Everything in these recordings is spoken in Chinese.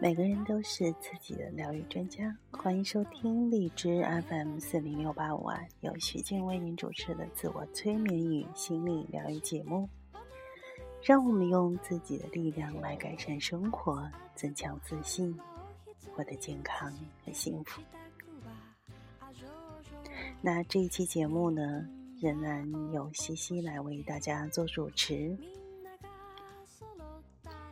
每个人都是自己的疗愈专家，欢迎收听荔枝 FM 四零六八五二，由徐静为您主持的自我催眠与心理疗愈节目。让我们用自己的力量来改善生活，增强自信，获得健康和幸福。那这一期节目呢，仍然由西西来为大家做主持。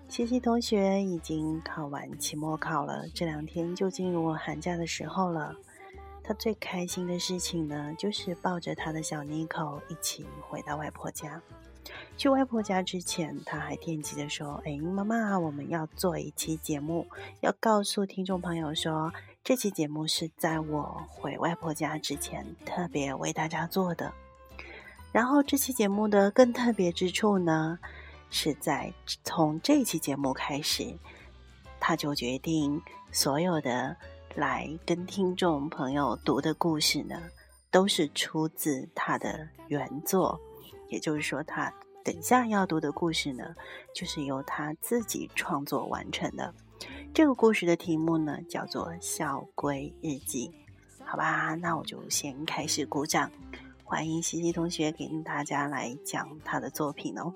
西西同学已经考完期末考了，这两天就进入寒假的时候了。他最开心的事情呢，就是抱着他的小妮可一起回到外婆家。去外婆家之前，他还惦记着说：“哎，妈妈，我们要做一期节目，要告诉听众朋友说，这期节目是在我回外婆家之前特别为大家做的。然后，这期节目的更特别之处呢？”是在从这期节目开始，他就决定所有的来跟听众朋友读的故事呢，都是出自他的原作。也就是说，他等下要读的故事呢，就是由他自己创作完成的。这个故事的题目呢，叫做《校规日记》。好吧，那我就先开始鼓掌，欢迎西西同学给大家来讲他的作品哦。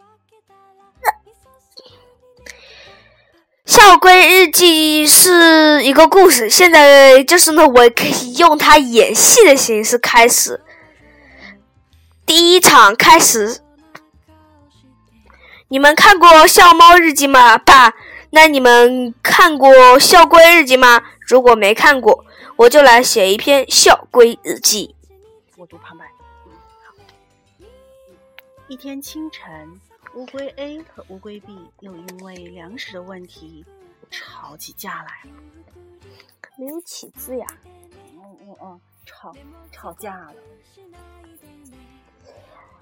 校规日记是一个故事，现在就是呢，我可以用它演戏的形式开始。第一场开始，你们看过《校猫日记》吗？爸，那你们看过《校规日记》吗？如果没看过，我就来写一篇校规日记。我读旁白。一天清晨。乌龟 A 和乌龟 B 又因为粮食的问题吵起架来了。没有起字呀？哦哦哦，吵吵架了。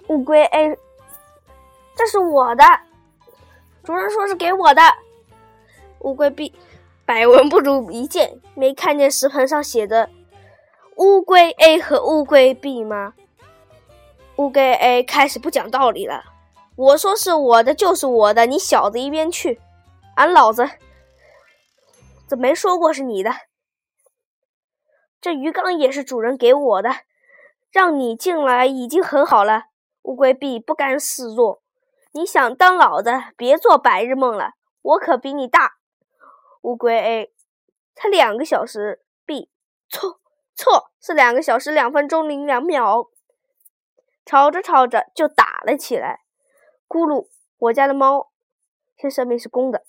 乌龟 A，这是我的，主人说是给我的。乌龟 B，百闻不如一见，没看见食盆上写着乌龟 A 和乌龟 B 吗？乌龟 A 开始不讲道理了。我说是我的就是我的，你小子一边去！俺老子怎没说过是你的？这鱼缸也是主人给我的，让你进来已经很好了。乌龟 B 不甘示弱，你想当老子，别做白日梦了，我可比你大。乌龟 A 才两个小时，B 错错是两个小时两分钟零两秒，吵着吵着就打了起来。咕噜，我家的猫，先生命是公的，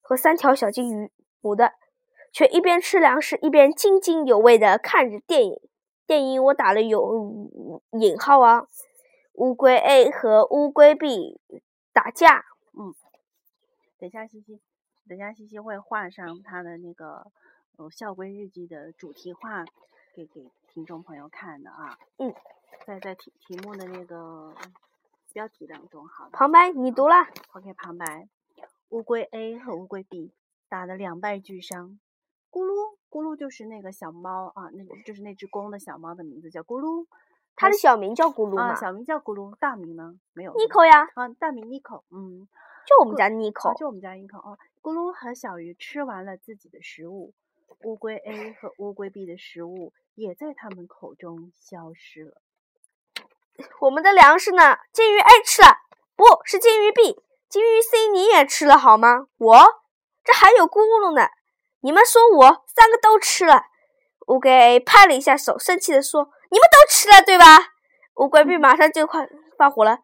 和三条小金鱼，母的，却一边吃粮食一边津津有味的看着电影。电影我打了有引号啊。乌龟 A 和乌龟 B 打架。嗯，等下西西，等下西西会画上他的那个呃校规日记的主题画给给听众朋友看的啊。嗯，在在题题目的那个。标题当中，好。旁白，你读了。OK，旁白。乌龟 A 和乌龟 B 打得两败俱伤。咕噜，咕噜就是那个小猫啊，那就是那只公的小猫的名字叫咕噜。它的小名叫咕噜啊？小名叫咕噜，大名呢？没有。Nico 呀。啊，大名 Nico，。嗯。就我们家妮可。就我们家 Nico 哦。咕噜和小鱼吃完了自己的食物，乌龟 A 和乌龟 B 的食物也在他们口中消失了。我们的粮食呢？金鱼 A 吃了，不是金鱼 B，金鱼 C 你也吃了好吗？我这还有咕噜呢，你们说我三个都吃了。乌龟 A 拍了一下手，生气的说：“你们都吃了对吧？”乌龟 B 马上就快发火了：“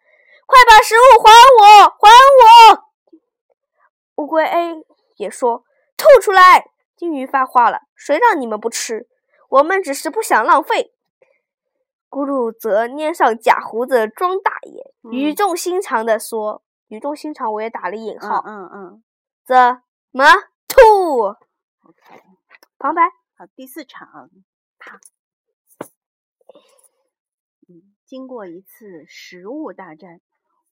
快把食物还我，还我！”乌龟 A 也说：“吐出来！”金鱼发话了：“谁让你们不吃？我们只是不想浪费。”咕噜则捏上假胡子装大爷，语重心长地说：“语重心长，我也打了引号。”嗯嗯，怎么吐？OK，旁白。好，第四场，啪。嗯，经过一次食物大战，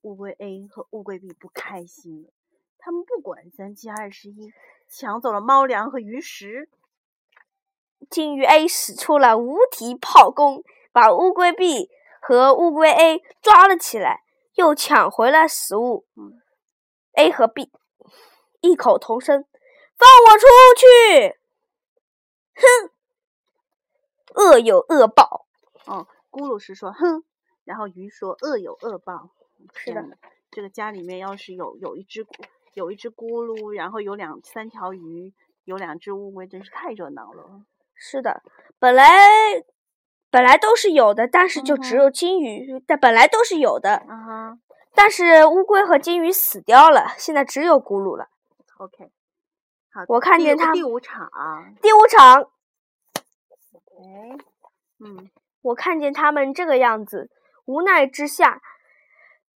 乌龟 A 和乌龟 B 不开心了，他们不管三七二十一，抢走了猫粮和鱼食。金鱼 A 使出了无敌炮攻。把乌龟 B 和乌龟 A 抓了起来，又抢回了食物。A 和 B 异口同声：“放我出去！”哼，恶有恶报。哦，咕噜是说哼，然后鱼说恶有恶报。是的，这个家里面要是有有一只有一只咕噜，然后有两三条鱼，有两只乌龟，真是太热闹了。是的，本来本来都是有的，但是就只有金鱼，但本来都是有的。但是乌龟和金鱼死掉了，现在只有咕噜了。OK，好，我看见他第五场，第五场。OK，嗯，我看见他们这个样子，无奈之下，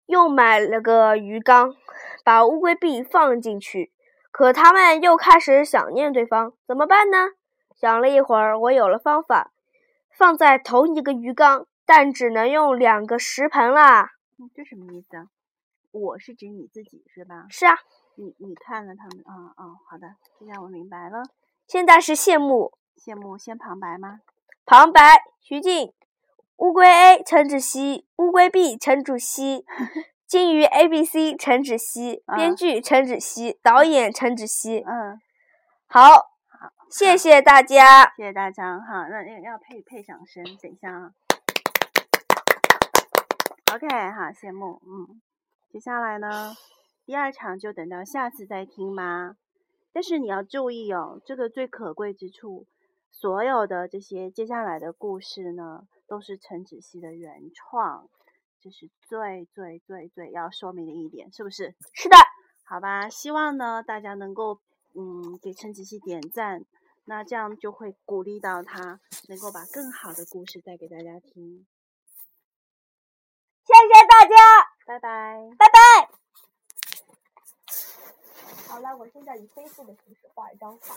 又买了个鱼缸，把乌龟币放进去。可他们又开始想念对方，怎么办呢？想了一会儿，我有了方法，放在同一个鱼缸，但只能用两个食盆啦。这什么意思啊？我是指你自己是吧？是啊。你你看了他们啊啊，好的，这下我明白了。现在是谢幕。谢幕先旁白吗？旁白：徐静，乌龟 A 陈芷溪，乌龟 B 陈主席，金鱼 A B C 陈芷溪，编剧陈芷溪，导演陈芷溪。嗯，好，好，谢谢大家，谢谢大家哈。那要要配配掌声，等一下啊。OK，好，谢幕。嗯，接下来呢，第二场就等到下次再听吧。但是你要注意哦，这个最可贵之处，所有的这些接下来的故事呢，都是陈芷希的原创，这是最最最最要说明的一点，是不是？是的。好吧，希望呢大家能够嗯给陈子希点赞，那这样就会鼓励到他，能够把更好的故事带给大家听。谢谢大家，拜拜，拜拜。好了，我现在以飞速的形式画一张画。